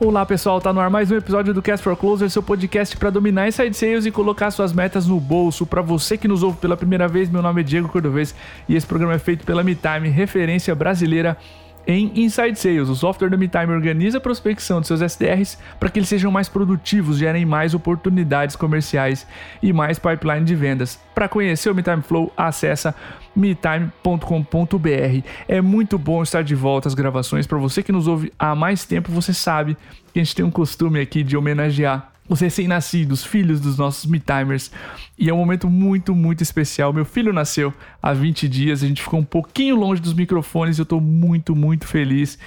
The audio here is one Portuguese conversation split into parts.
Olá pessoal, tá no ar mais um episódio do Cast for Closer, seu podcast para dominar inside sales e colocar suas metas no bolso. Para você que nos ouve pela primeira vez, meu nome é Diego Cordovez e esse programa é feito pela MeTime, referência brasileira em Inside Sales. O software da MeTime organiza a prospecção de seus SDRs para que eles sejam mais produtivos, gerem mais oportunidades comerciais e mais pipeline de vendas. Para conhecer o MeTime Flow, acessa metime.com.br. É muito bom estar de volta às gravações. Para você que nos ouve há mais tempo, você sabe que a gente tem um costume aqui de homenagear os recém-nascidos, filhos dos nossos Me-Timers. E é um momento muito, muito especial. Meu filho nasceu há 20 dias, a gente ficou um pouquinho longe dos microfones e eu tô muito, muito feliz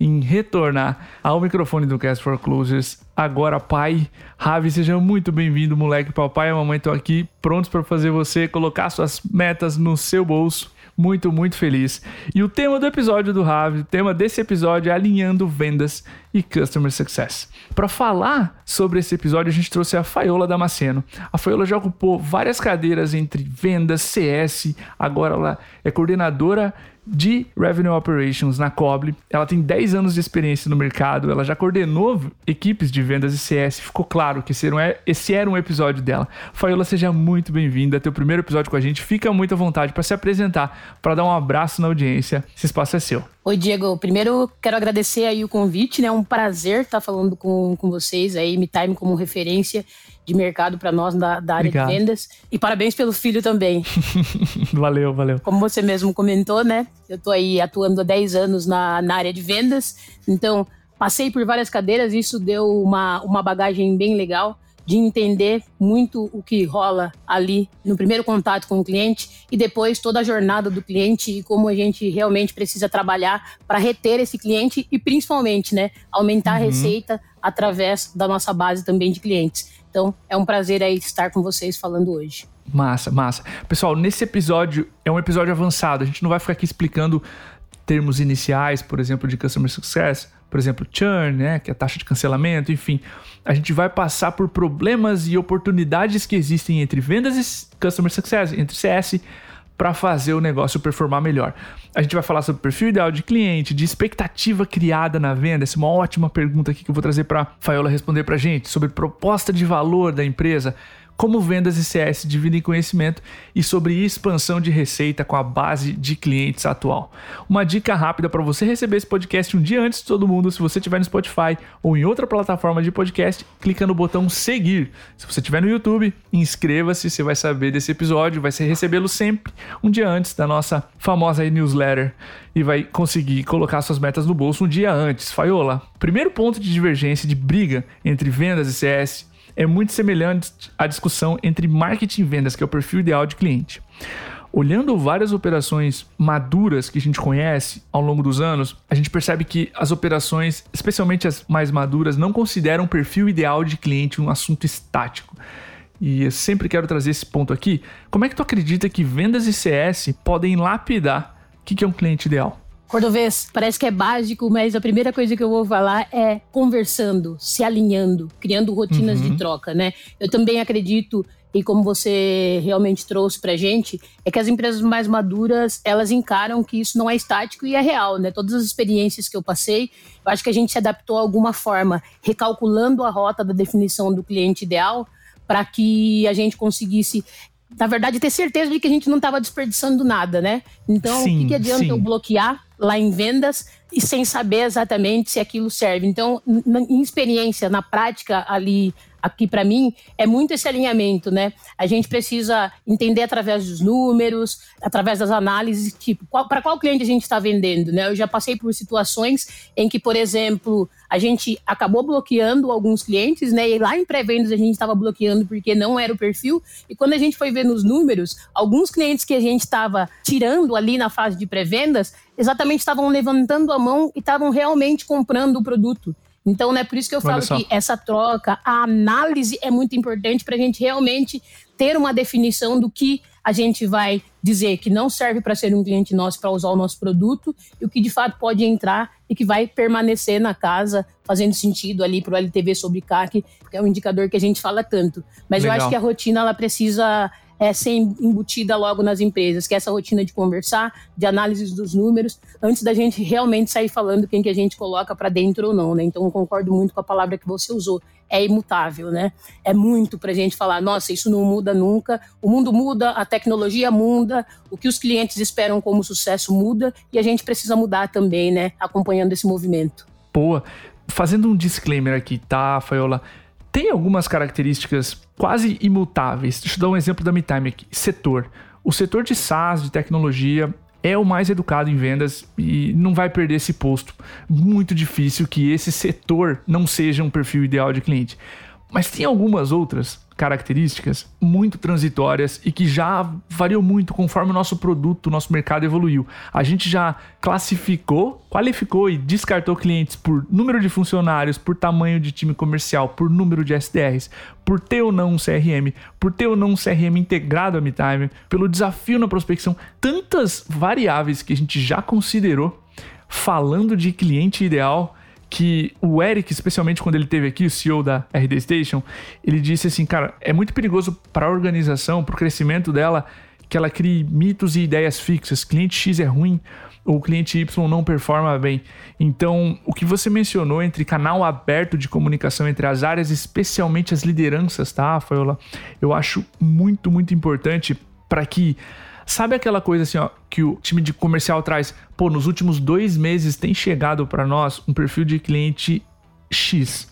em retornar ao microfone do Cast for Closers. Agora, pai, Ravi, seja muito bem-vindo, moleque. Papai e mamãe estão aqui prontos para fazer você colocar suas metas no seu bolso muito, muito feliz. E o tema do episódio do Ravi, o tema desse episódio é alinhando vendas e customer success. Para falar sobre esse episódio, a gente trouxe a Faiola Damasceno. A Faiola já ocupou várias cadeiras entre vendas, CS, agora ela é coordenadora de Revenue Operations na Coble. Ela tem 10 anos de experiência no mercado, ela já coordenou equipes de vendas e CS. Ficou claro que esse era um, esse era um episódio dela. Faiola, seja muito bem-vinda. Teu primeiro episódio com a gente. Fica muito à vontade para se apresentar, para dar um abraço na audiência. Esse espaço é seu. Oi, Diego. Primeiro, quero agradecer aí o convite, né? É um prazer estar falando com, com vocês aí, Me Time como referência de mercado para nós da, da área Obrigado. de vendas. E parabéns pelo filho também. valeu, valeu. Como você mesmo comentou, né? Eu estou aí atuando há 10 anos na, na área de vendas, então passei por várias cadeiras, isso deu uma, uma bagagem bem legal de entender muito o que rola ali no primeiro contato com o cliente e depois toda a jornada do cliente e como a gente realmente precisa trabalhar para reter esse cliente e principalmente, né, aumentar uhum. a receita através da nossa base também de clientes. Então, é um prazer aí estar com vocês falando hoje. Massa, massa. Pessoal, nesse episódio é um episódio avançado. A gente não vai ficar aqui explicando termos iniciais, por exemplo, de customer success, por exemplo, churn, né, que é a taxa de cancelamento, enfim. A gente vai passar por problemas e oportunidades que existem entre vendas e customer success, entre CS para fazer o negócio performar melhor. A gente vai falar sobre perfil ideal de cliente, de expectativa criada na venda. Essa é uma ótima pergunta aqui que eu vou trazer para Faiola responder para gente sobre proposta de valor da empresa como vendas e CS dividem conhecimento e sobre expansão de receita com a base de clientes atual. Uma dica rápida para você receber esse podcast um dia antes de todo mundo, se você estiver no Spotify ou em outra plataforma de podcast, clica no botão seguir. Se você estiver no YouTube, inscreva-se, você vai saber desse episódio, vai recebê-lo sempre um dia antes da nossa famosa newsletter e vai conseguir colocar suas metas no bolso um dia antes. Faiola, primeiro ponto de divergência, de briga entre vendas e CS é muito semelhante à discussão entre marketing e vendas, que é o perfil ideal de cliente. Olhando várias operações maduras que a gente conhece ao longo dos anos, a gente percebe que as operações, especialmente as mais maduras, não consideram o perfil ideal de cliente um assunto estático. E eu sempre quero trazer esse ponto aqui. Como é que tu acredita que vendas e CS podem lapidar o que é um cliente ideal? Cordovez, parece que é básico, mas a primeira coisa que eu vou falar é conversando, se alinhando, criando rotinas uhum. de troca, né? Eu também acredito e como você realmente trouxe pra gente, é que as empresas mais maduras, elas encaram que isso não é estático e é real, né? Todas as experiências que eu passei, eu acho que a gente se adaptou a alguma forma, recalculando a rota da definição do cliente ideal, para que a gente conseguisse na verdade, ter certeza de que a gente não estava desperdiçando nada, né? Então, sim, o que, que adianta sim. eu bloquear lá em vendas e sem saber exatamente se aquilo serve? Então, em experiência, na prática ali aqui para mim é muito esse alinhamento, né? A gente precisa entender através dos números, através das análises, tipo, para qual cliente a gente está vendendo, né? Eu já passei por situações em que, por exemplo, a gente acabou bloqueando alguns clientes, né? E lá em pré-vendas a gente estava bloqueando porque não era o perfil. E quando a gente foi ver nos números, alguns clientes que a gente estava tirando ali na fase de pré-vendas, exatamente estavam levantando a mão e estavam realmente comprando o produto. Então, né, por isso que eu falo que essa troca, a análise é muito importante para a gente realmente ter uma definição do que a gente vai dizer que não serve para ser um cliente nosso para usar o nosso produto e o que de fato pode entrar e que vai permanecer na casa, fazendo sentido ali para o LTV sobre CAC, que é um indicador que a gente fala tanto. Mas Legal. eu acho que a rotina ela precisa é, ser embutida logo nas empresas, que é essa rotina de conversar, de análise dos números, antes da gente realmente sair falando quem que a gente coloca para dentro ou não, né? Então, eu concordo muito com a palavra que você usou, é imutável, né? É muito para a gente falar, nossa, isso não muda nunca, o mundo muda, a tecnologia muda, o que os clientes esperam como sucesso muda e a gente precisa mudar também, né? Acompanhando esse movimento. Boa. Fazendo um disclaimer aqui, tá, Faiola? Tem algumas características quase imutáveis. Deixa eu dar um exemplo da MeTime aqui. Setor. O setor de SaaS, de tecnologia, é o mais educado em vendas e não vai perder esse posto. Muito difícil que esse setor não seja um perfil ideal de cliente. Mas tem algumas outras características muito transitórias e que já variou muito conforme o nosso produto, o nosso mercado evoluiu. A gente já classificou, qualificou e descartou clientes por número de funcionários, por tamanho de time comercial, por número de SDRs, por ter ou não um CRM, por ter ou não um CRM integrado a MeTime, pelo desafio na prospecção, tantas variáveis que a gente já considerou falando de cliente ideal que o Eric, especialmente quando ele teve aqui, o CEO da RD Station, ele disse assim, cara, é muito perigoso para a organização, para o crescimento dela, que ela crie mitos e ideias fixas. Cliente X é ruim, ou cliente Y não performa bem. Então, o que você mencionou entre canal aberto de comunicação entre as áreas, especialmente as lideranças, tá, Faiola? Eu acho muito, muito importante para que Sabe aquela coisa assim, ó, que o time de comercial traz? Pô, nos últimos dois meses tem chegado para nós um perfil de cliente X.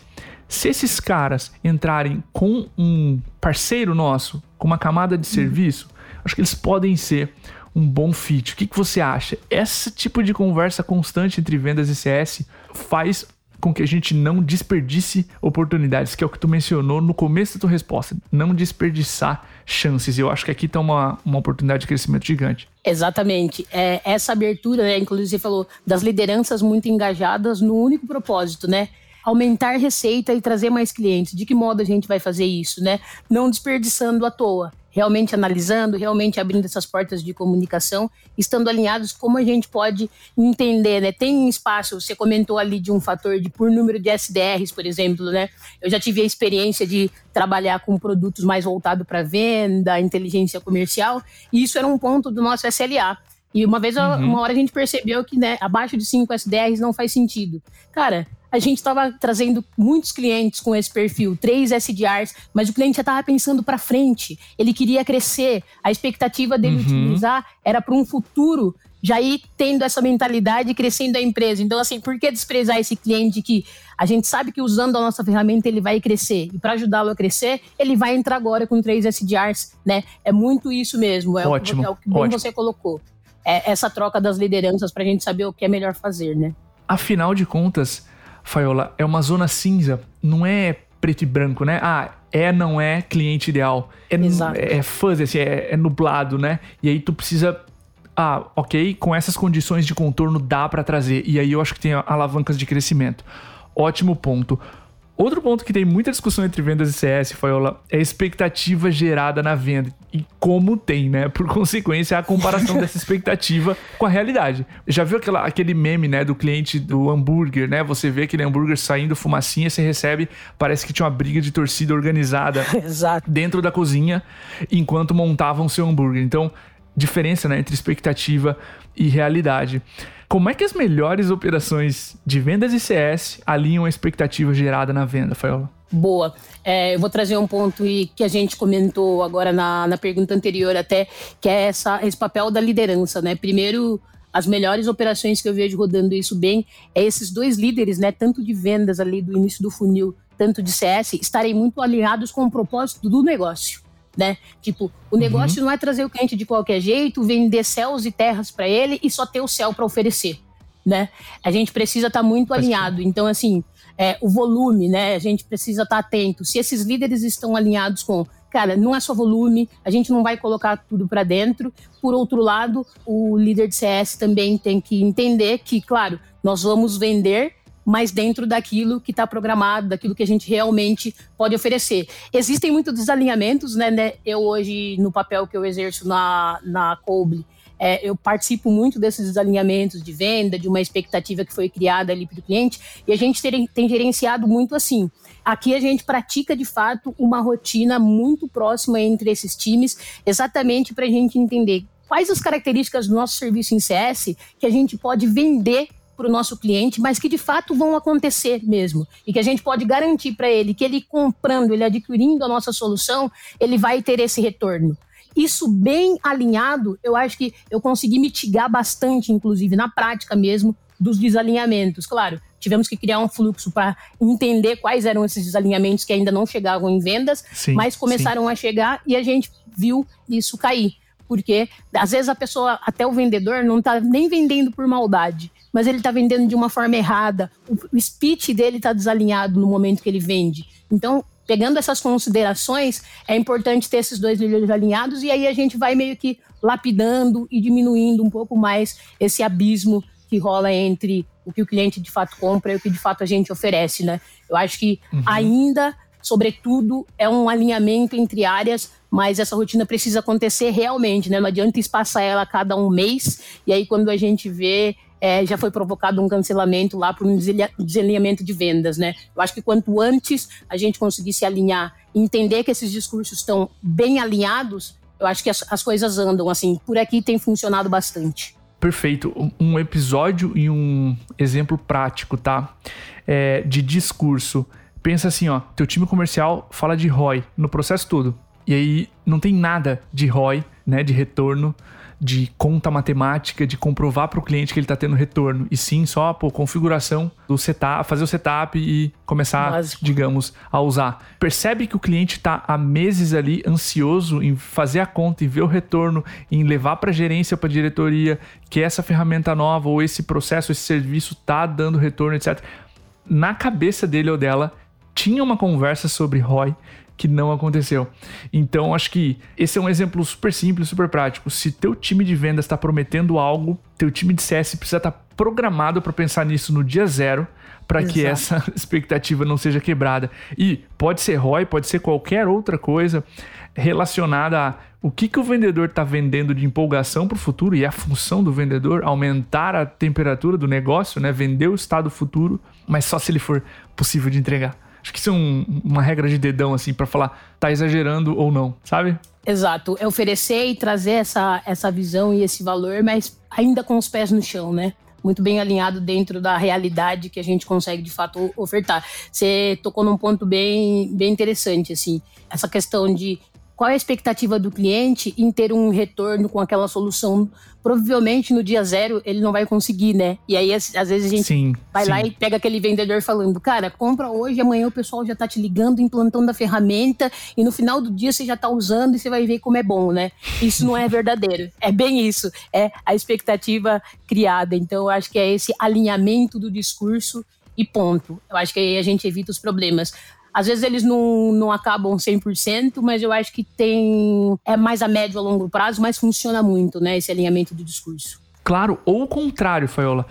Se esses caras entrarem com um parceiro nosso, com uma camada de serviço, acho que eles podem ser um bom fit. O que, que você acha? Esse tipo de conversa constante entre vendas e CS faz com que a gente não desperdice oportunidades, que é o que tu mencionou no começo da tua resposta. Não desperdiçar chances. Eu acho que aqui está uma, uma oportunidade de crescimento gigante. Exatamente. É, essa abertura, né, inclusive você falou das lideranças muito engajadas no único propósito, né? Aumentar receita e trazer mais clientes. De que modo a gente vai fazer isso, né? Não desperdiçando à toa realmente analisando, realmente abrindo essas portas de comunicação, estando alinhados como a gente pode entender, né? Tem espaço, você comentou ali de um fator de por número de SDRs, por exemplo, né? Eu já tive a experiência de trabalhar com produtos mais voltados para venda, inteligência comercial, e isso era um ponto do nosso SLA. E uma vez, uhum. uma hora a gente percebeu que, né, abaixo de 5 SDRs não faz sentido. Cara, a gente estava trazendo muitos clientes com esse perfil, três SDRs, mas o cliente já estava pensando para frente. Ele queria crescer. A expectativa dele uhum. utilizar era para um futuro já ir tendo essa mentalidade e crescendo a empresa. Então, assim, por que desprezar esse cliente que a gente sabe que usando a nossa ferramenta ele vai crescer? E para ajudá-lo a crescer, ele vai entrar agora com três SDRs, né? É muito isso mesmo. É ótimo, o, é o que ótimo. você colocou. É essa troca das lideranças para a gente saber o que é melhor fazer, né? Afinal de contas, Faiola, é uma zona cinza, não é preto e branco, né? Ah, é, não é cliente ideal. É, Exato. é fuzzy, assim, é, é nublado, né? E aí tu precisa ah, ok, com essas condições de contorno dá para trazer. E aí eu acho que tem alavancas de crescimento. Ótimo ponto. Outro ponto que tem muita discussão entre vendas e CS, Faiola, é a expectativa gerada na venda. E como tem, né? Por consequência, a comparação dessa expectativa com a realidade. Já viu aquela, aquele meme, né, do cliente do hambúrguer, né? Você vê aquele hambúrguer saindo fumacinha, você recebe, parece que tinha uma briga de torcida organizada dentro da cozinha enquanto montavam seu hambúrguer. Então, diferença né, entre expectativa e realidade. Como é que as melhores operações de vendas e CS alinham a expectativa gerada na venda, Faiola? Boa. É, eu vou trazer um ponto que a gente comentou agora na, na pergunta anterior até, que é essa, esse papel da liderança, né? Primeiro, as melhores operações que eu vejo rodando isso bem é esses dois líderes, né? Tanto de vendas ali do início do funil, tanto de CS, estarem muito alinhados com o propósito do negócio né? Tipo, o uhum. negócio uhum. não é trazer o cliente de qualquer jeito, vender céus e terras para ele e só ter o céu para oferecer, né? A gente precisa estar tá muito alinhado. Então, assim, é, o volume, né? A gente precisa estar tá atento. Se esses líderes estão alinhados com, cara, não é só volume, a gente não vai colocar tudo para dentro. Por outro lado, o líder de CS também tem que entender que, claro, nós vamos vender mas dentro daquilo que está programado, daquilo que a gente realmente pode oferecer. Existem muitos desalinhamentos, né, né? Eu hoje, no papel que eu exerço na, na Coble, é, eu participo muito desses alinhamentos de venda, de uma expectativa que foi criada ali para o cliente, e a gente tem gerenciado muito assim. Aqui a gente pratica de fato uma rotina muito próxima entre esses times, exatamente para a gente entender quais as características do nosso serviço em CS que a gente pode vender para o nosso cliente, mas que de fato vão acontecer mesmo. E que a gente pode garantir para ele que ele comprando, ele adquirindo a nossa solução, ele vai ter esse retorno. Isso bem alinhado, eu acho que eu consegui mitigar bastante, inclusive na prática mesmo, dos desalinhamentos. Claro, tivemos que criar um fluxo para entender quais eram esses desalinhamentos que ainda não chegavam em vendas, sim, mas começaram sim. a chegar e a gente viu isso cair. Porque às vezes a pessoa, até o vendedor, não está nem vendendo por maldade mas ele está vendendo de uma forma errada. O speech dele está desalinhado no momento que ele vende. Então, pegando essas considerações, é importante ter esses dois líderes alinhados e aí a gente vai meio que lapidando e diminuindo um pouco mais esse abismo que rola entre o que o cliente de fato compra e o que de fato a gente oferece, né? Eu acho que uhum. ainda, sobretudo, é um alinhamento entre áreas, mas essa rotina precisa acontecer realmente, né? Não adianta espaçar ela a cada um mês e aí quando a gente vê é, já foi provocado um cancelamento lá por um desalinhamento de vendas, né? Eu acho que quanto antes a gente conseguir se alinhar, entender que esses discursos estão bem alinhados, eu acho que as, as coisas andam assim. Por aqui tem funcionado bastante. Perfeito. Um episódio e um exemplo prático, tá? É, de discurso. Pensa assim, ó, teu time comercial fala de ROI no processo todo. E aí não tem nada de ROI, né, de retorno de conta matemática, de comprovar para o cliente que ele está tendo retorno, e sim só por configuração do setup, fazer o setup e começar, Básico. digamos, a usar. Percebe que o cliente está há meses ali ansioso em fazer a conta e ver o retorno, em levar para a gerência, para a diretoria, que essa ferramenta nova ou esse processo, esse serviço está dando retorno, etc. Na cabeça dele ou dela tinha uma conversa sobre ROI, que não aconteceu. Então, acho que esse é um exemplo super simples, super prático. Se teu time de vendas está prometendo algo, teu time de CS precisa estar tá programado para pensar nisso no dia zero, para que essa expectativa não seja quebrada. E pode ser ROI, pode ser qualquer outra coisa relacionada a o que, que o vendedor está vendendo de empolgação para o futuro e a função do vendedor aumentar a temperatura do negócio, né? vender o estado futuro, mas só se ele for possível de entregar. Acho que isso é um, uma regra de dedão, assim, para falar, tá exagerando ou não, sabe? Exato. É oferecer e trazer essa, essa visão e esse valor, mas ainda com os pés no chão, né? Muito bem alinhado dentro da realidade que a gente consegue de fato ofertar. Você tocou num ponto bem, bem interessante, assim, essa questão de qual é a expectativa do cliente em ter um retorno com aquela solução? Provavelmente no dia zero ele não vai conseguir, né? E aí, às vezes, a gente sim, vai sim. lá e pega aquele vendedor falando: cara, compra hoje, amanhã o pessoal já tá te ligando, implantando a ferramenta, e no final do dia você já tá usando e você vai ver como é bom, né? Isso não é verdadeiro. É bem isso. É a expectativa criada. Então, eu acho que é esse alinhamento do discurso e ponto. Eu acho que aí a gente evita os problemas. Às vezes eles não, não acabam 100%, mas eu acho que tem. É mais a médio a longo prazo, mas funciona muito, né? Esse alinhamento do discurso. Claro, ou o contrário, Faiola.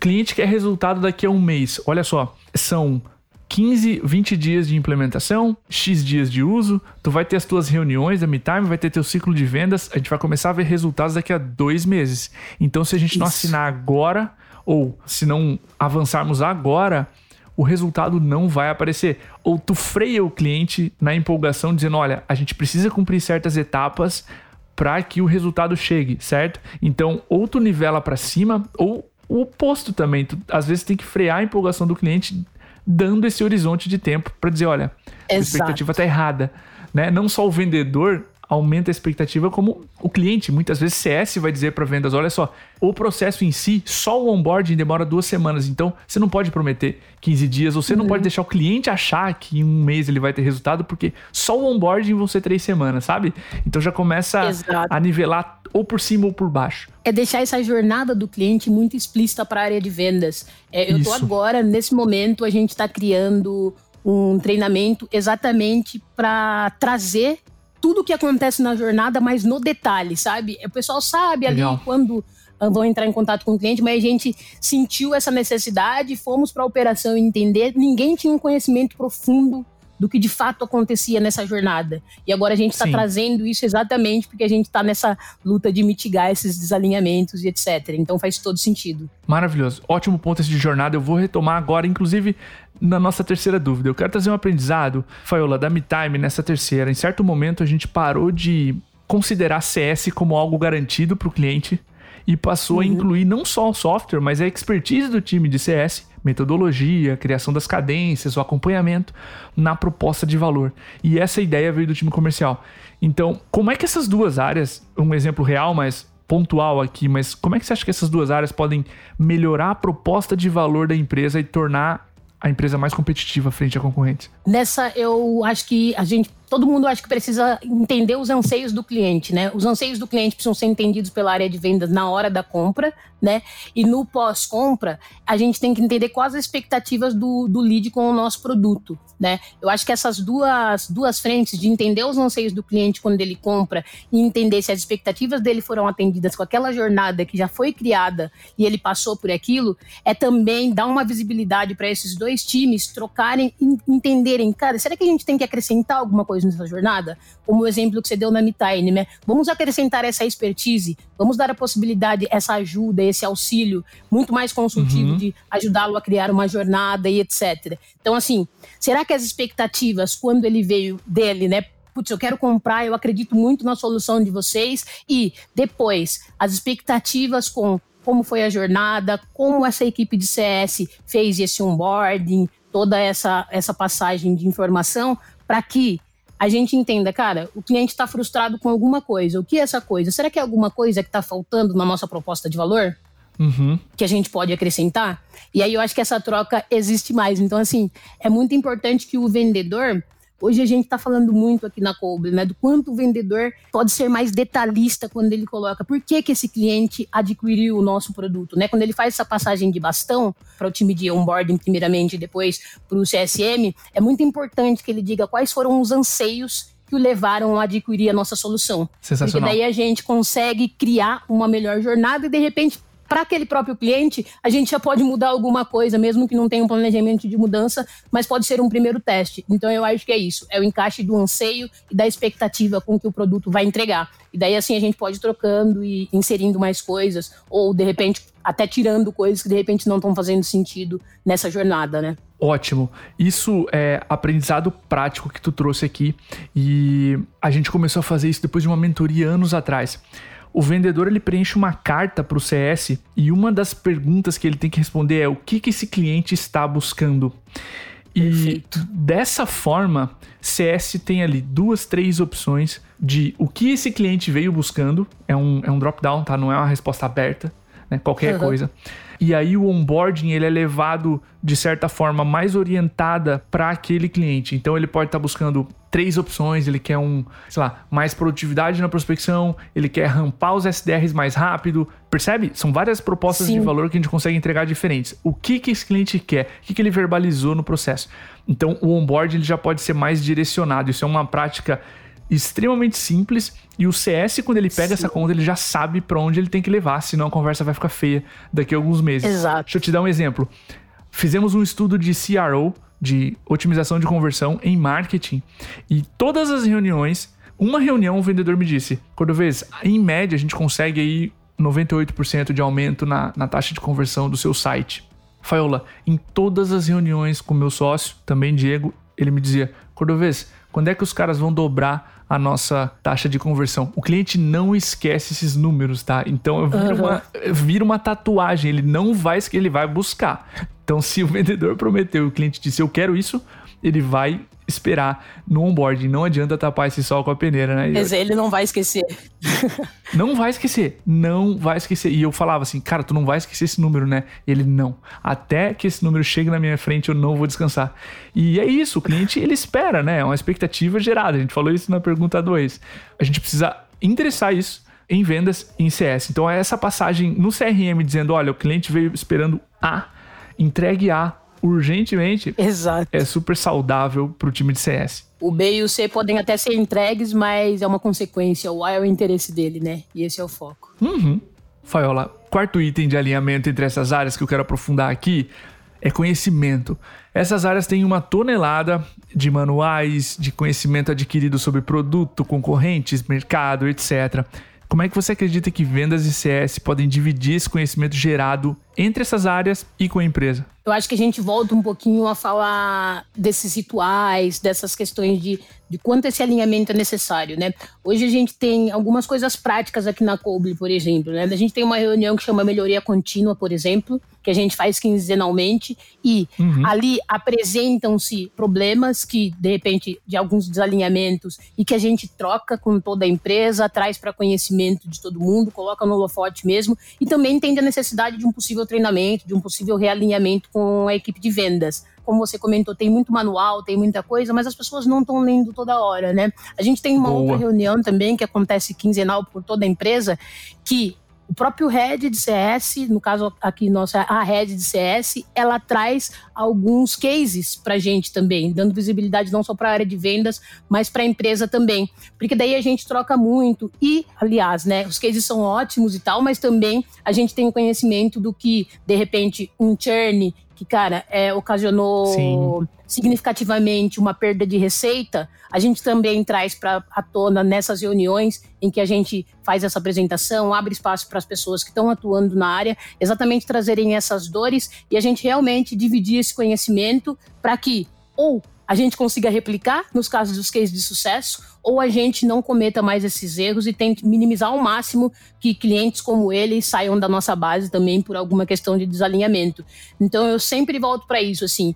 Cliente quer resultado daqui a um mês. Olha só, são 15, 20 dias de implementação, X dias de uso, tu vai ter as tuas reuniões da MeTime, vai ter teu ciclo de vendas, a gente vai começar a ver resultados daqui a dois meses. Então, se a gente Isso. não assinar agora, ou se não avançarmos agora, o resultado não vai aparecer. Ou tu freia o cliente na empolgação, dizendo: olha, a gente precisa cumprir certas etapas para que o resultado chegue, certo? Então, ou tu nivela para cima, ou o oposto também. Tu, às vezes tem que frear a empolgação do cliente, dando esse horizonte de tempo para dizer: olha, Exato. a expectativa está errada. Né? Não só o vendedor aumenta a expectativa como o cliente. Muitas vezes CS vai dizer para vendas, olha só, o processo em si, só o onboarding demora duas semanas, então você não pode prometer 15 dias, ou você uhum. não pode deixar o cliente achar que em um mês ele vai ter resultado, porque só o onboarding vão ser três semanas, sabe? Então já começa a nivelar ou por cima ou por baixo. É deixar essa jornada do cliente muito explícita para a área de vendas. É, eu tô agora, nesse momento, a gente está criando um treinamento exatamente para trazer tudo que acontece na jornada, mas no detalhe, sabe? O pessoal sabe ali Legal. quando ah, vão entrar em contato com o cliente, mas a gente sentiu essa necessidade, fomos para a operação entender. Ninguém tinha um conhecimento profundo do que de fato acontecia nessa jornada. E agora a gente está trazendo isso exatamente porque a gente está nessa luta de mitigar esses desalinhamentos e etc. Então faz todo sentido. Maravilhoso. Ótimo ponto esse de jornada. Eu vou retomar agora, inclusive, na nossa terceira dúvida. Eu quero trazer um aprendizado, Faiola, da MeTime nessa terceira. Em certo momento a gente parou de considerar CS como algo garantido para o cliente e passou uhum. a incluir não só o software, mas a expertise do time de CS, metodologia, criação das cadências, o acompanhamento na proposta de valor. E essa ideia veio do time comercial. Então, como é que essas duas áreas, um exemplo real, mas pontual aqui, mas como é que você acha que essas duas áreas podem melhorar a proposta de valor da empresa e tornar a empresa mais competitiva frente a concorrentes? Nessa, eu acho que a gente todo mundo acho que precisa entender os anseios do cliente, né? Os anseios do cliente precisam ser entendidos pela área de vendas na hora da compra, né? E no pós-compra, a gente tem que entender quais as expectativas do, do lead com o nosso produto, né? Eu acho que essas duas, duas frentes de entender os anseios do cliente quando ele compra e entender se as expectativas dele foram atendidas com aquela jornada que já foi criada e ele passou por aquilo, é também dar uma visibilidade para esses dois times trocarem, entenderem, cara, será que a gente tem que acrescentar alguma coisa nessa jornada? Como o exemplo que você deu na Mitime, né? Vamos acrescentar essa expertise, vamos dar a possibilidade, essa ajuda, esse auxílio muito mais consultivo uhum. de ajudá-lo a criar uma jornada e etc. Então, assim, será que as expectativas, quando ele veio dele, né? Putz, eu quero comprar, eu acredito muito na solução de vocês. E depois, as expectativas com como foi a jornada, como essa equipe de CS fez esse onboarding, toda essa, essa passagem de informação, para que a gente entenda, cara, o cliente está frustrado com alguma coisa. O que é essa coisa? Será que é alguma coisa que está faltando na nossa proposta de valor? Uhum. Que a gente pode acrescentar? E aí eu acho que essa troca existe mais. Então, assim, é muito importante que o vendedor Hoje a gente está falando muito aqui na Cobre, né, do quanto o vendedor pode ser mais detalhista quando ele coloca por que, que esse cliente adquiriu o nosso produto, né? Quando ele faz essa passagem de bastão para o time de onboarding primeiramente e depois para o CSM, é muito importante que ele diga quais foram os anseios que o levaram a adquirir a nossa solução. Sensacional. Porque daí a gente consegue criar uma melhor jornada e de repente para aquele próprio cliente, a gente já pode mudar alguma coisa, mesmo que não tenha um planejamento de mudança, mas pode ser um primeiro teste. Então eu acho que é isso, é o encaixe do anseio e da expectativa com que o produto vai entregar. E daí assim a gente pode ir trocando e inserindo mais coisas, ou de repente até tirando coisas que de repente não estão fazendo sentido nessa jornada, né? Ótimo. Isso é aprendizado prático que tu trouxe aqui e a gente começou a fazer isso depois de uma mentoria anos atrás o vendedor ele preenche uma carta para o CS e uma das perguntas que ele tem que responder é o que, que esse cliente está buscando. E Perfeito. dessa forma, CS tem ali duas, três opções de o que esse cliente veio buscando. É um, é um drop-down, tá? Não é uma resposta aberta, né? Qualquer uhum. coisa. E aí o onboarding ele é levado de certa forma mais orientada para aquele cliente. Então ele pode estar tá buscando três opções, ele quer um, sei lá, mais produtividade na prospecção, ele quer rampar os SDRs mais rápido, percebe? São várias propostas Sim. de valor que a gente consegue entregar diferentes. O que que esse cliente quer? O que que ele verbalizou no processo? Então o onboard ele já pode ser mais direcionado. Isso é uma prática extremamente simples e o CS quando ele pega Sim. essa conta ele já sabe para onde ele tem que levar, senão a conversa vai ficar feia daqui a alguns meses. Exato. Deixa eu te dar um exemplo. Fizemos um estudo de CRO de otimização de conversão em marketing. E todas as reuniões, uma reunião o vendedor me disse, Cordovez, em média a gente consegue aí 98% de aumento na, na taxa de conversão do seu site. Faiola, em todas as reuniões com meu sócio, também Diego, ele me dizia, Cordovez, quando é que os caras vão dobrar a nossa taxa de conversão? O cliente não esquece esses números, tá? Então eu viro, uhum. uma, viro uma tatuagem, ele não vai, ele vai buscar. Então, se o vendedor prometeu e o cliente disse eu quero isso, ele vai esperar no onboarding. Não adianta tapar esse sol com a peneira, né? Mas ele não vai esquecer. não vai esquecer. Não vai esquecer. E eu falava assim, cara, tu não vai esquecer esse número, né? Ele não. Até que esse número chegue na minha frente, eu não vou descansar. E é isso, o cliente, ele espera, né? É uma expectativa gerada. A gente falou isso na pergunta 2. A gente precisa interessar isso em vendas em CS. Então é essa passagem no CRM dizendo, olha, o cliente veio esperando A entregue A urgentemente. Exato. É super saudável para o time de CS. O B e o C podem até ser entregues, mas é uma consequência. O A é o interesse dele, né? E esse é o foco. Uhum. Faiola, quarto item de alinhamento entre essas áreas que eu quero aprofundar aqui é conhecimento. Essas áreas têm uma tonelada de manuais, de conhecimento adquirido sobre produto, concorrentes, mercado, etc. Como é que você acredita que vendas e CS podem dividir esse conhecimento gerado entre essas áreas e com a empresa? Eu acho que a gente volta um pouquinho a falar desses rituais, dessas questões de, de quanto esse alinhamento é necessário, né? Hoje a gente tem algumas coisas práticas aqui na Coble, por exemplo, né? A gente tem uma reunião que chama Melhoria Contínua, por exemplo, que a gente faz quinzenalmente e uhum. ali apresentam-se problemas que, de repente, de alguns desalinhamentos e que a gente troca com toda a empresa, traz para conhecimento de todo mundo, coloca no holofote mesmo e também entende a necessidade de um possível treinamento, de um possível realinhamento com a equipe de vendas como você comentou, tem muito manual, tem muita coisa, mas as pessoas não estão lendo toda hora, né? A gente tem uma Boa. outra reunião também que acontece quinzenal por toda a empresa, que o próprio head de CS, no caso aqui nossa a head de CS, ela traz alguns cases para gente também, dando visibilidade não só para a área de vendas, mas para a empresa também, porque daí a gente troca muito e, aliás, né, os cases são ótimos e tal, mas também a gente tem o conhecimento do que de repente um churn que, cara, é, ocasionou Sim. significativamente uma perda de receita, a gente também traz para a tona nessas reuniões em que a gente faz essa apresentação, abre espaço para as pessoas que estão atuando na área, exatamente trazerem essas dores e a gente realmente dividir esse conhecimento para que ou a gente consiga replicar nos casos dos cases de sucesso, ou a gente não cometa mais esses erros e tente minimizar ao máximo que clientes como ele saiam da nossa base também por alguma questão de desalinhamento. Então eu sempre volto para isso, assim,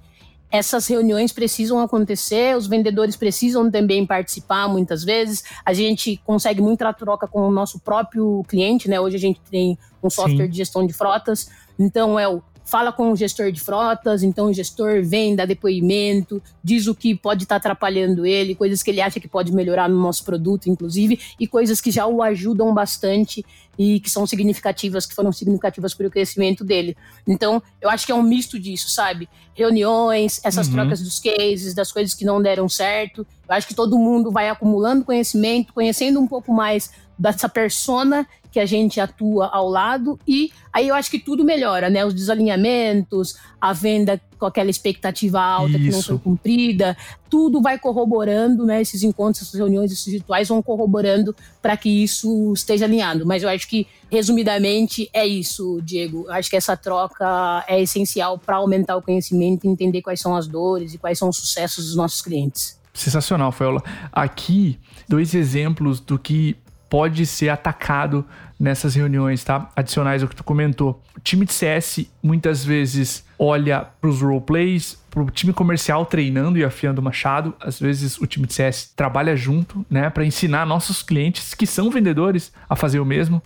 essas reuniões precisam acontecer, os vendedores precisam também participar muitas vezes. A gente consegue muita troca com o nosso próprio cliente, né? Hoje a gente tem um software Sim. de gestão de frotas, então é o fala com o gestor de frotas, então o gestor vem, dá depoimento, diz o que pode estar tá atrapalhando ele, coisas que ele acha que pode melhorar no nosso produto, inclusive, e coisas que já o ajudam bastante e que são significativas, que foram significativas para o crescimento dele. Então, eu acho que é um misto disso, sabe? Reuniões, essas uhum. trocas dos cases, das coisas que não deram certo. Eu acho que todo mundo vai acumulando conhecimento, conhecendo um pouco mais dessa persona que a gente atua ao lado e aí eu acho que tudo melhora, né? Os desalinhamentos, a venda com aquela expectativa alta Isso. que não foi cumprida, tudo vai corroborando, né? Esses encontros, essas reuniões, esses rituais vão corroborando para que isso esteja alinhado. Mas eu acho que, resumidamente, é isso, Diego. Eu acho que essa troca é essencial para aumentar o conhecimento e entender quais são as dores e quais são os sucessos dos nossos clientes. Sensacional, Faiola. Aqui, dois exemplos do que pode ser atacado nessas reuniões, tá? Adicionais ao que tu comentou. O time de CS muitas vezes olha para os roleplays, para o time comercial treinando e afiando o machado. Às vezes o time de CS trabalha junto, né, para ensinar nossos clientes que são vendedores a fazer o mesmo.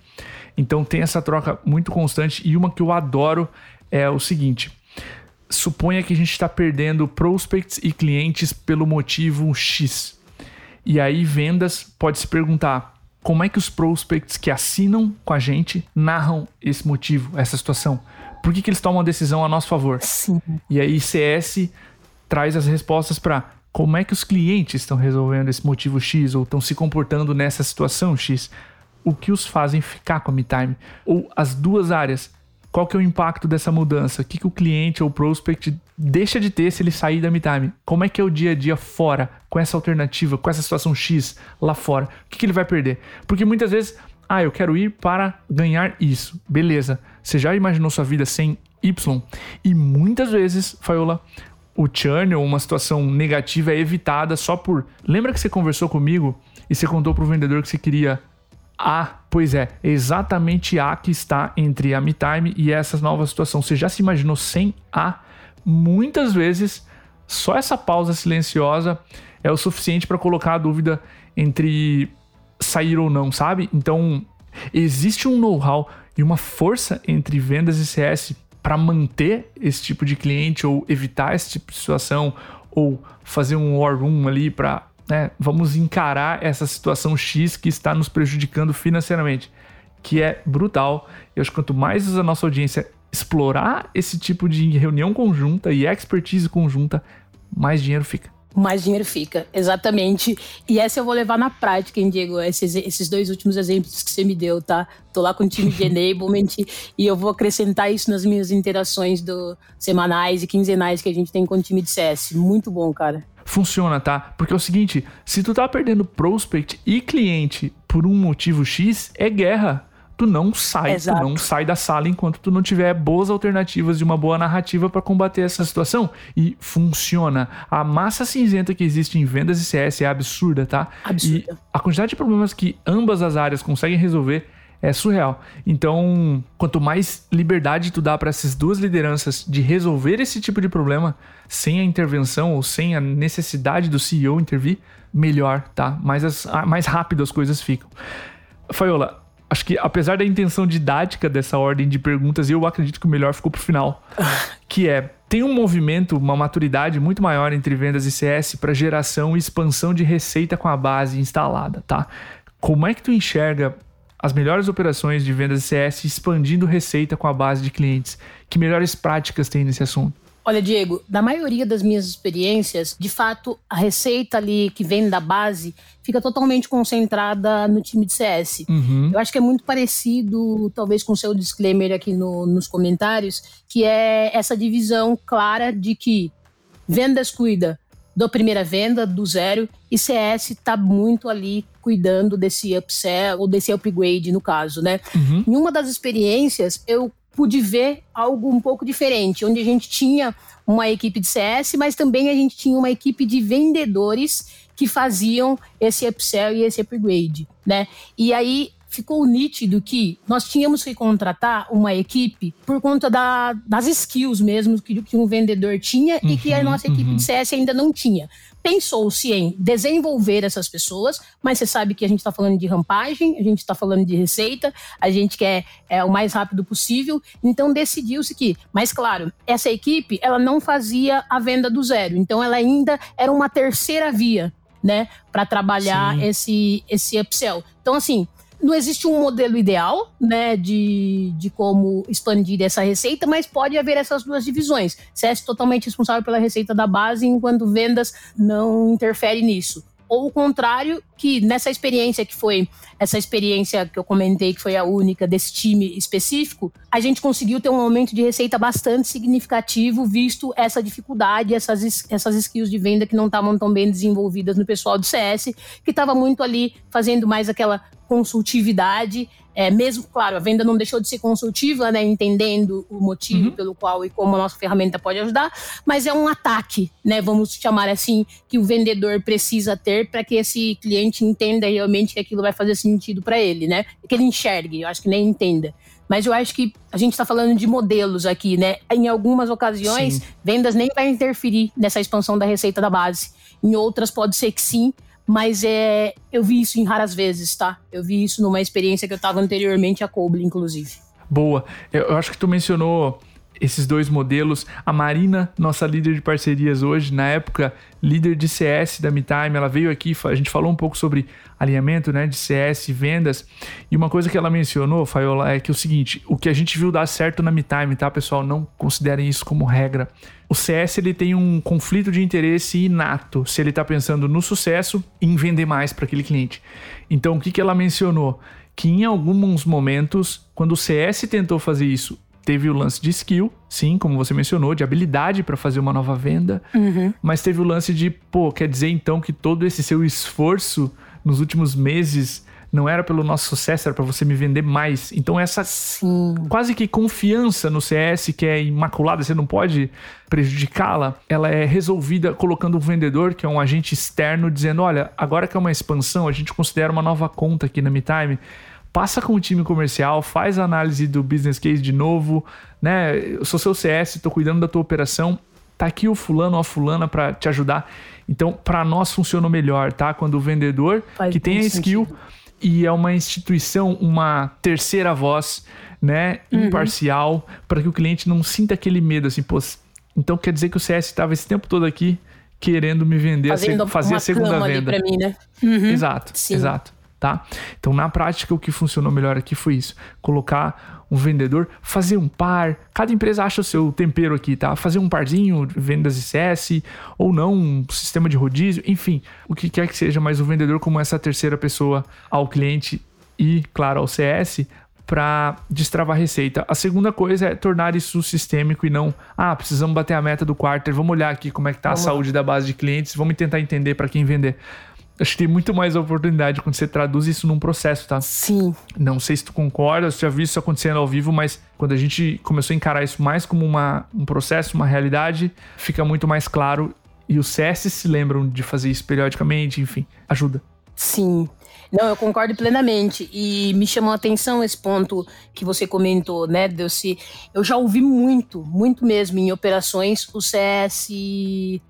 Então tem essa troca muito constante e uma que eu adoro é o seguinte: suponha que a gente está perdendo prospects e clientes pelo motivo X. E aí vendas pode se perguntar como é que os prospects que assinam com a gente narram esse motivo, essa situação? Por que, que eles tomam uma decisão a nosso favor? Sim. E aí CS traz as respostas para como é que os clientes estão resolvendo esse motivo X ou estão se comportando nessa situação X. O que os fazem ficar com a MeTime? Ou as duas áreas qual que é o impacto dessa mudança? O que, que o cliente ou o prospect deixa de ter se ele sair da MeTime? Como é que é o dia a dia fora, com essa alternativa, com essa situação X lá fora? O que, que ele vai perder? Porque muitas vezes, ah, eu quero ir para ganhar isso. Beleza. Você já imaginou sua vida sem Y? E muitas vezes, Faiola, o churn ou uma situação negativa é evitada só por. Lembra que você conversou comigo e você contou para o vendedor que você queria a, pois é, exatamente A que está entre a MeTime e essa nova situação. Você já se imaginou sem A? Muitas vezes, só essa pausa silenciosa é o suficiente para colocar a dúvida entre sair ou não, sabe? Então, existe um know-how e uma força entre vendas e CS para manter esse tipo de cliente ou evitar esse tipo de situação ou fazer um war room ali para né, vamos encarar essa situação X que está nos prejudicando financeiramente, que é brutal. Eu acho que quanto mais a nossa audiência explorar esse tipo de reunião conjunta e expertise conjunta, mais dinheiro fica. Mais dinheiro fica. Exatamente. E essa eu vou levar na prática, hein, Diego? Esses, esses dois últimos exemplos que você me deu, tá? Tô lá com o time de enablement e eu vou acrescentar isso nas minhas interações do semanais e quinzenais que a gente tem com o time de CS. Muito bom, cara. Funciona, tá? Porque é o seguinte, se tu tá perdendo prospect e cliente por um motivo X, é guerra tu não sai, Exato. tu não sai da sala enquanto tu não tiver boas alternativas e uma boa narrativa para combater essa situação. E funciona. A massa cinzenta que existe em vendas e CS é absurda, tá? Absurda. E a quantidade de problemas que ambas as áreas conseguem resolver é surreal. Então, quanto mais liberdade tu dá para essas duas lideranças de resolver esse tipo de problema sem a intervenção ou sem a necessidade do CEO intervir, melhor, tá? Mais, as, mais rápido as coisas ficam. Faiola, acho que apesar da intenção didática dessa ordem de perguntas, eu acredito que o melhor ficou pro final. que é, tem um movimento, uma maturidade muito maior entre vendas e CS para geração e expansão de receita com a base instalada, tá? Como é que tu enxerga as melhores operações de vendas e CS expandindo receita com a base de clientes? Que melhores práticas tem nesse assunto? Olha, Diego, na maioria das minhas experiências, de fato, a receita ali que vem da base fica totalmente concentrada no time de CS. Uhum. Eu acho que é muito parecido, talvez, com o seu disclaimer aqui no, nos comentários, que é essa divisão clara de que vendas cuida da primeira venda, do zero, e CS está muito ali cuidando desse upsell ou desse upgrade, no caso, né? Uhum. Em uma das experiências, eu pude ver algo um pouco diferente, onde a gente tinha uma equipe de CS, mas também a gente tinha uma equipe de vendedores que faziam esse upsell e esse upgrade, né? E aí ficou nítido que nós tínhamos que contratar uma equipe por conta da, das skills mesmo que, que um vendedor tinha uhum, e que a uhum, nossa equipe uhum. de CS ainda não tinha. Pensou-se em desenvolver essas pessoas, mas você sabe que a gente está falando de rampagem, a gente está falando de receita, a gente quer é, o mais rápido possível, então decidiu-se que, mas claro, essa equipe ela não fazia a venda do zero, então ela ainda era uma terceira via, né, para trabalhar esse esse upsell. Então assim, não existe um modelo ideal, né, de, de como expandir essa receita, mas pode haver essas duas divisões. CS totalmente responsável pela receita da base, enquanto vendas não interfere nisso. Ou o contrário, que nessa experiência que foi essa experiência que eu comentei, que foi a única desse time específico, a gente conseguiu ter um aumento de receita bastante significativo, visto essa dificuldade, essas, essas skills de venda que não estavam tão bem desenvolvidas no pessoal do CS, que estava muito ali fazendo mais aquela consultividade, é, mesmo, claro, a venda não deixou de ser consultiva, né, entendendo o motivo uhum. pelo qual e como a nossa ferramenta pode ajudar, mas é um ataque, né, vamos chamar assim, que o vendedor precisa ter para que esse cliente entenda realmente que aquilo vai fazer sentido para ele, né, que ele enxergue, eu acho que nem entenda. Mas eu acho que a gente está falando de modelos aqui, né? Em algumas ocasiões, sim. vendas nem vai interferir nessa expansão da receita da base. Em outras, pode ser que sim, mas é, eu vi isso em raras vezes, tá? Eu vi isso numa experiência que eu estava anteriormente a Coble, inclusive. Boa. Eu acho que tu mencionou esses dois modelos. A Marina, nossa líder de parcerias hoje, na época líder de CS da MeTime, ela veio aqui, a gente falou um pouco sobre alinhamento né, de CS e vendas. E uma coisa que ela mencionou, Faiola, é que é o seguinte: o que a gente viu dar certo na MeTime, tá, pessoal? Não considerem isso como regra. O CS ele tem um conflito de interesse inato se ele está pensando no sucesso e em vender mais para aquele cliente. Então, o que, que ela mencionou? Que em alguns momentos, quando o CS tentou fazer isso teve o lance de skill, sim, como você mencionou, de habilidade para fazer uma nova venda, uhum. mas teve o lance de, pô, quer dizer então que todo esse seu esforço nos últimos meses não era pelo nosso sucesso, era para você me vender mais. Então essa sim. quase que confiança no CS que é imaculada, você não pode prejudicá-la, ela é resolvida colocando um vendedor, que é um agente externo, dizendo, olha, agora que é uma expansão, a gente considera uma nova conta aqui na MeTime, passa com o time comercial, faz a análise do business case de novo, né? Eu sou seu CS, estou cuidando da tua operação, tá aqui o fulano ou a fulana para te ajudar. Então, para nós funcionou melhor, tá? Quando o vendedor faz que tem a skill sentido. e é uma instituição, uma terceira voz, né, uhum. imparcial, para que o cliente não sinta aquele medo assim, pô, então quer dizer que o CS estava esse tempo todo aqui querendo me vender, Fazendo a, fazer a segunda venda. Mim, né? uhum. Exato, Sim. exato. Tá? Então, na prática, o que funcionou melhor aqui foi isso: colocar um vendedor, fazer um par. Cada empresa acha o seu tempero aqui, tá? Fazer um parzinho, vendas ICS, ou não, um sistema de rodízio, enfim, o que quer que seja, mas o vendedor, como essa terceira pessoa ao cliente e, claro, ao CS, para destravar a receita. A segunda coisa é tornar isso sistêmico e não, ah, precisamos bater a meta do quarter, vamos olhar aqui como é que tá vamos a saúde da base de clientes, vamos tentar entender para quem vender. Acho que tem muito mais oportunidade quando você traduz isso num processo, tá? Sim. Não sei se tu concorda, se já viu isso acontecendo ao vivo, mas quando a gente começou a encarar isso mais como uma, um processo, uma realidade, fica muito mais claro. E os CS se lembram de fazer isso periodicamente, enfim, ajuda. Sim. Não, eu concordo plenamente. E me chamou a atenção esse ponto que você comentou, né, Delci? Eu já ouvi muito, muito mesmo em operações o CS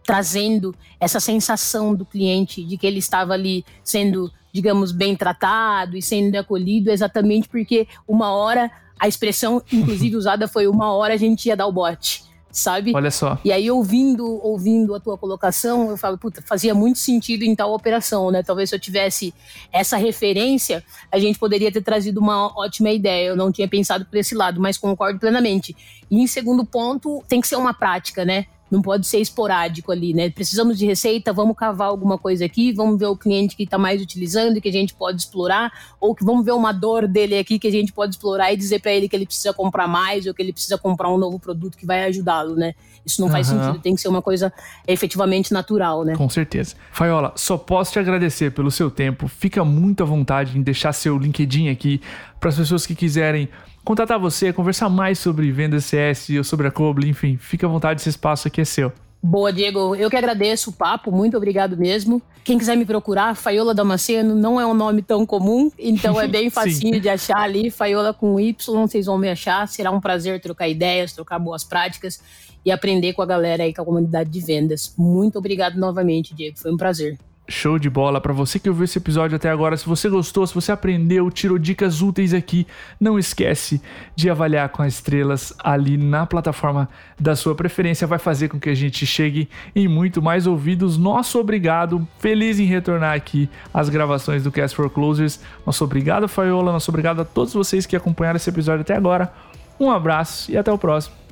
trazendo essa sensação do cliente de que ele estava ali sendo, digamos, bem tratado e sendo acolhido, exatamente porque uma hora, a expressão, inclusive usada foi uma hora a gente ia dar o bote sabe? Olha só. E aí, ouvindo, ouvindo a tua colocação, eu falo, puta, fazia muito sentido em tal operação, né? Talvez se eu tivesse essa referência, a gente poderia ter trazido uma ótima ideia. Eu não tinha pensado por esse lado, mas concordo plenamente. E em segundo ponto, tem que ser uma prática, né? Não pode ser esporádico ali, né? Precisamos de receita, vamos cavar alguma coisa aqui, vamos ver o cliente que está mais utilizando e que a gente pode explorar, ou que vamos ver uma dor dele aqui que a gente pode explorar e dizer para ele que ele precisa comprar mais ou que ele precisa comprar um novo produto que vai ajudá-lo, né? Isso não uhum. faz sentido, tem que ser uma coisa efetivamente natural, né? Com certeza. Faiola, só posso te agradecer pelo seu tempo. Fica muito à vontade em deixar seu LinkedIn aqui para as pessoas que quiserem contatar você, conversar mais sobre vendas CS ou sobre a Coble, enfim, fica à vontade, esse espaço aqui é seu. Boa, Diego. Eu que agradeço o papo, muito obrigado mesmo. Quem quiser me procurar, Faiola Damasceno não é um nome tão comum, então é bem facinho de achar ali. Faiola com Y, vocês vão me achar. Será um prazer trocar ideias, trocar boas práticas e aprender com a galera aí, com a comunidade de vendas. Muito obrigado novamente, Diego. Foi um prazer. Show de bola para você que ouviu esse episódio até agora. Se você gostou, se você aprendeu, tirou dicas úteis aqui, não esquece de avaliar com as estrelas ali na plataforma da sua preferência. Vai fazer com que a gente chegue em muito mais ouvidos. Nosso obrigado, feliz em retornar aqui às gravações do Cast for Closers. Nosso obrigado, Faiola. Nosso obrigado a todos vocês que acompanharam esse episódio até agora. Um abraço e até o próximo.